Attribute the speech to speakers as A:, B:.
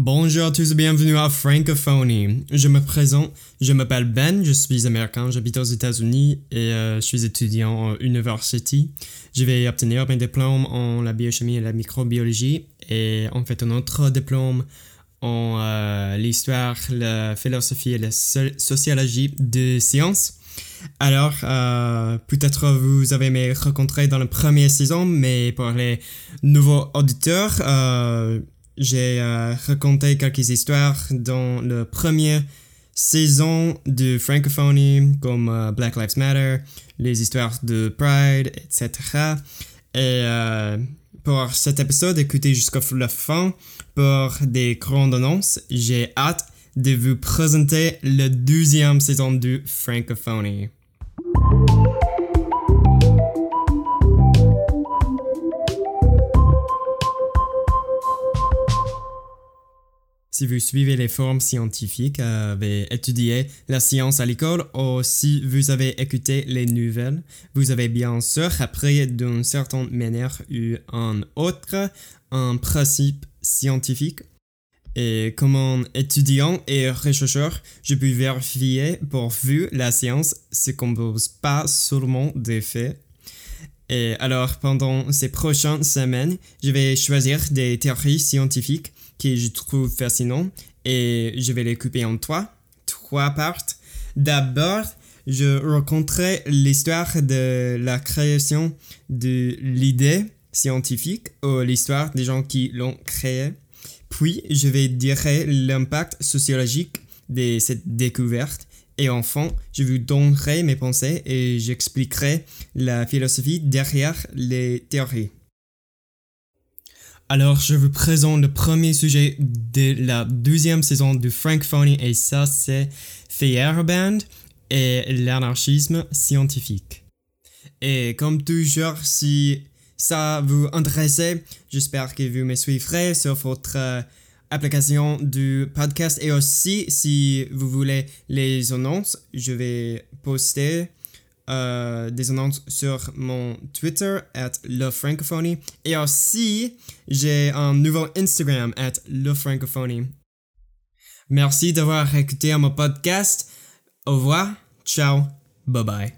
A: Bonjour à tous et bienvenue à Francophonie. Je me présente, je m'appelle Ben, je suis américain, j'habite aux États-Unis et euh, je suis étudiant en university. Je vais obtenir mes diplômes en la biochimie et la microbiologie et en fait un autre diplôme en euh, l'histoire, la philosophie et la sociologie de sciences. Alors, euh, peut-être vous avez me rencontré dans la première saison, mais pour les nouveaux auditeurs, j'ai euh, raconté quelques histoires dans la première saison de Francophonie, comme euh, Black Lives Matter, les histoires de Pride, etc. Et euh, pour cet épisode, écoutez jusqu'à la fin pour des grandes annonces. J'ai hâte de vous présenter la deuxième saison de Francophonie. Si vous suivez les formes scientifiques, avez étudié la science à l'école ou si vous avez écouté les nouvelles, vous avez bien sûr appris d'une certaine manière ou un autre un principe scientifique. Et comme un étudiant et chercheur, je peux vérifier pour vous la science se compose pas seulement des faits. Et alors, pendant ces prochaines semaines, je vais choisir des théories scientifiques que je trouve fascinant et je vais les couper en trois, trois parties. D'abord, je raconterai l'histoire de la création de l'idée scientifique ou l'histoire des gens qui l'ont créée. Puis, je vais dire l'impact sociologique de cette découverte. Et enfin, je vous donnerai mes pensées et j'expliquerai la philosophie derrière les théories. Alors, je vous présente le premier sujet de la deuxième saison de Francophonie et ça, c'est Feyerabend et l'anarchisme scientifique. Et comme toujours, si ça vous intéresse, j'espère que vous me suivrez sur votre application du podcast et aussi si vous voulez les annonces, je vais poster euh, des annonces sur mon Twitter, at Francophonie. Et aussi, j'ai un nouveau Instagram, at Francophonie. Merci d'avoir écouté mon podcast. Au revoir. Ciao. Bye bye.